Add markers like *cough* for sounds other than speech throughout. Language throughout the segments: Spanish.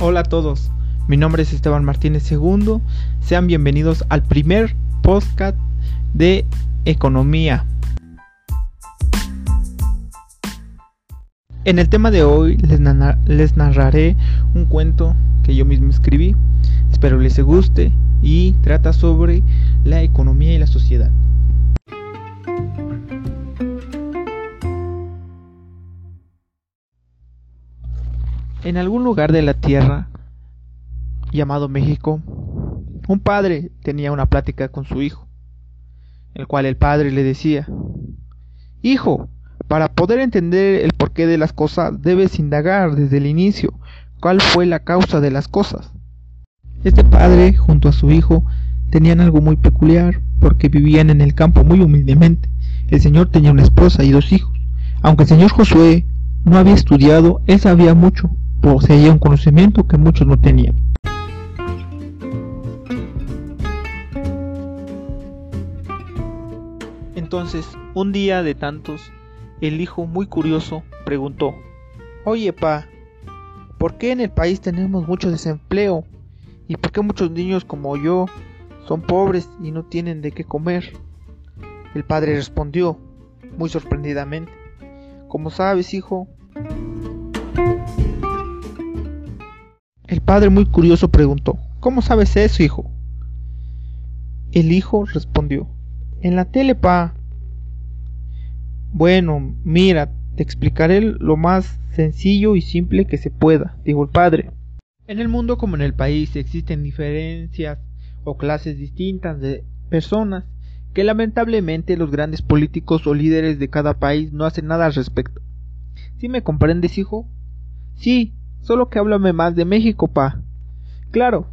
Hola a todos, mi nombre es Esteban Martínez II. Sean bienvenidos al primer podcast de economía. En el tema de hoy les, les, narraré un cuento que yo mismo escribí. Espero les guste y trata sobre la economía y la sociedad. En algún lugar de la tierra llamado México, un padre tenía una plática con su hijo, el cual el padre le decía, Hijo, para poder entender el porqué de las cosas debes indagar desde el inicio cuál fue la causa de las cosas. Este padre, junto a su hijo, tenían algo muy peculiar, porque vivían en el campo muy humildemente. El señor tenía una esposa y dos hijos. Aunque el señor Josué no había estudiado, él sabía mucho, poseía un conocimiento que muchos no tenían. Entonces, un día de tantos, el hijo, muy curioso, preguntó, Oye, pa, ¿por qué en el país tenemos mucho desempleo? ¿Y por qué muchos niños como yo son pobres y no tienen de qué comer? El padre respondió, muy sorprendidamente, Como sabes, hijo, padre muy curioso preguntó, ¿Cómo sabes eso, hijo? El hijo respondió, En la tele, pa. Bueno, mira, te explicaré lo más sencillo y simple que se pueda, dijo el padre. En el mundo como en el país existen diferencias o clases distintas de personas que lamentablemente los grandes políticos o líderes de cada país no hacen nada al respecto. ¿Sí me comprendes, hijo? Sí, Solo que háblame más de México, pa. Claro,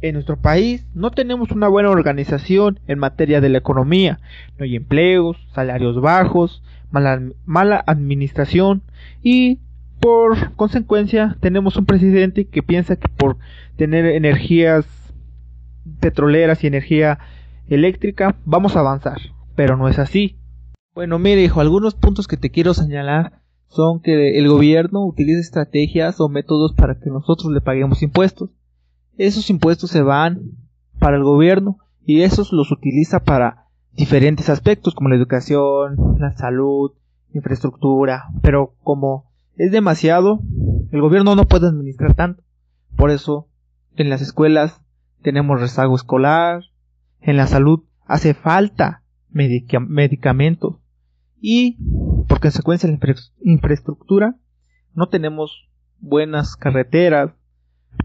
en nuestro país no tenemos una buena organización en materia de la economía. No hay empleos, salarios bajos, mala, administración y por consecuencia tenemos un presidente que piensa que por tener energías petroleras y energía eléctrica vamos a avanzar. Pero no es así. Bueno, mire, hijo, algunos puntos que te quiero señalar son que el gobierno utiliza estrategias o métodos para que nosotros le paguemos impuestos. Esos impuestos se van para el gobierno y esos los utiliza para diferentes aspectos como la educación, la salud, infraestructura, pero como es demasiado, el gobierno no puede administrar tanto. Por eso, en las escuelas tenemos rezago escolar, en la salud hace falta medicamentos y por consecuencia la infraestructura no tenemos buenas carreteras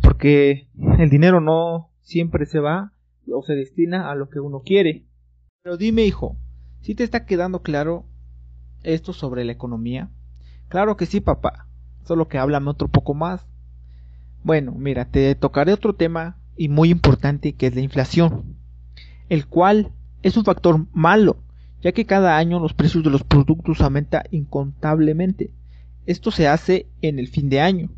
porque el dinero no siempre se va o se destina a lo que uno quiere. Pero dime hijo, ¿si te está quedando claro esto sobre la economía? Claro que sí papá, solo que háblame otro poco más. Bueno, mira, te tocaré otro tema y muy importante que es la inflación, el cual es un factor malo ya que cada año los precios de los productos aumentan incontablemente. Esto se hace en el fin de año.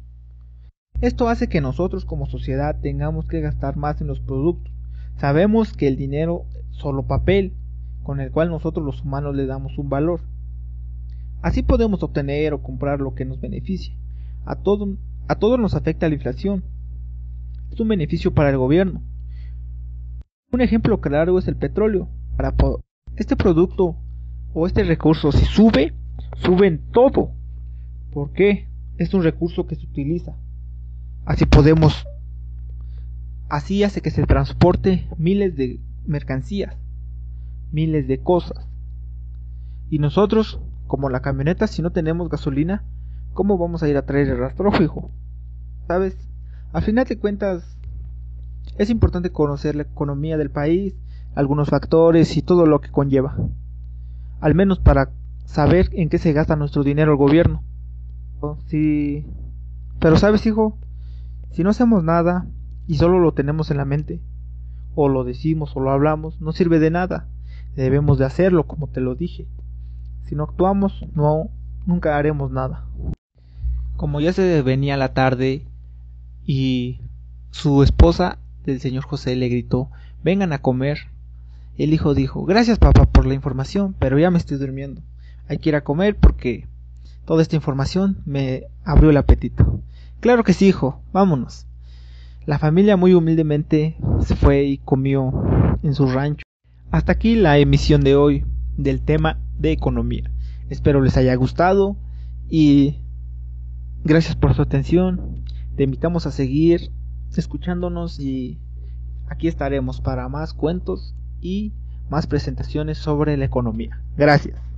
Esto hace que nosotros como sociedad tengamos que gastar más en los productos. Sabemos que el dinero es solo papel, con el cual nosotros los humanos le damos un valor. Así podemos obtener o comprar lo que nos beneficie. A, todo, a todos nos afecta la inflación. Es un beneficio para el gobierno. Un ejemplo claro es el petróleo. Para, este producto o este recurso si sube, sube en todo. ¿Por qué? Es un recurso que se utiliza. Así podemos, así hace que se transporte miles de mercancías, miles de cosas. Y nosotros, como la camioneta, si no tenemos gasolina, ¿cómo vamos a ir a traer el rastrófijo? *laughs* ¿Sabes? Al final de cuentas, es importante conocer la economía del país, algunos factores y todo lo que conlleva. Al menos para saber en qué se gasta nuestro dinero el gobierno. Sí. Pero sabes, hijo, si no hacemos nada y solo lo tenemos en la mente, o lo decimos o lo hablamos, no sirve de nada. Debemos de hacerlo, como te lo dije. Si no actuamos, no nunca haremos nada. Como ya se venía la tarde y su esposa del señor José le gritó, vengan a comer. El hijo dijo, gracias papá por la información, pero ya me estoy durmiendo. Hay que ir a comer porque toda esta información me abrió el apetito. Claro que sí, hijo, vámonos. La familia muy humildemente se fue y comió en su rancho. Hasta aquí la emisión de hoy del tema de economía. Espero les haya gustado y gracias por su atención. Te invitamos a seguir escuchándonos y aquí estaremos para más cuentos y más presentaciones sobre la economía. Gracias.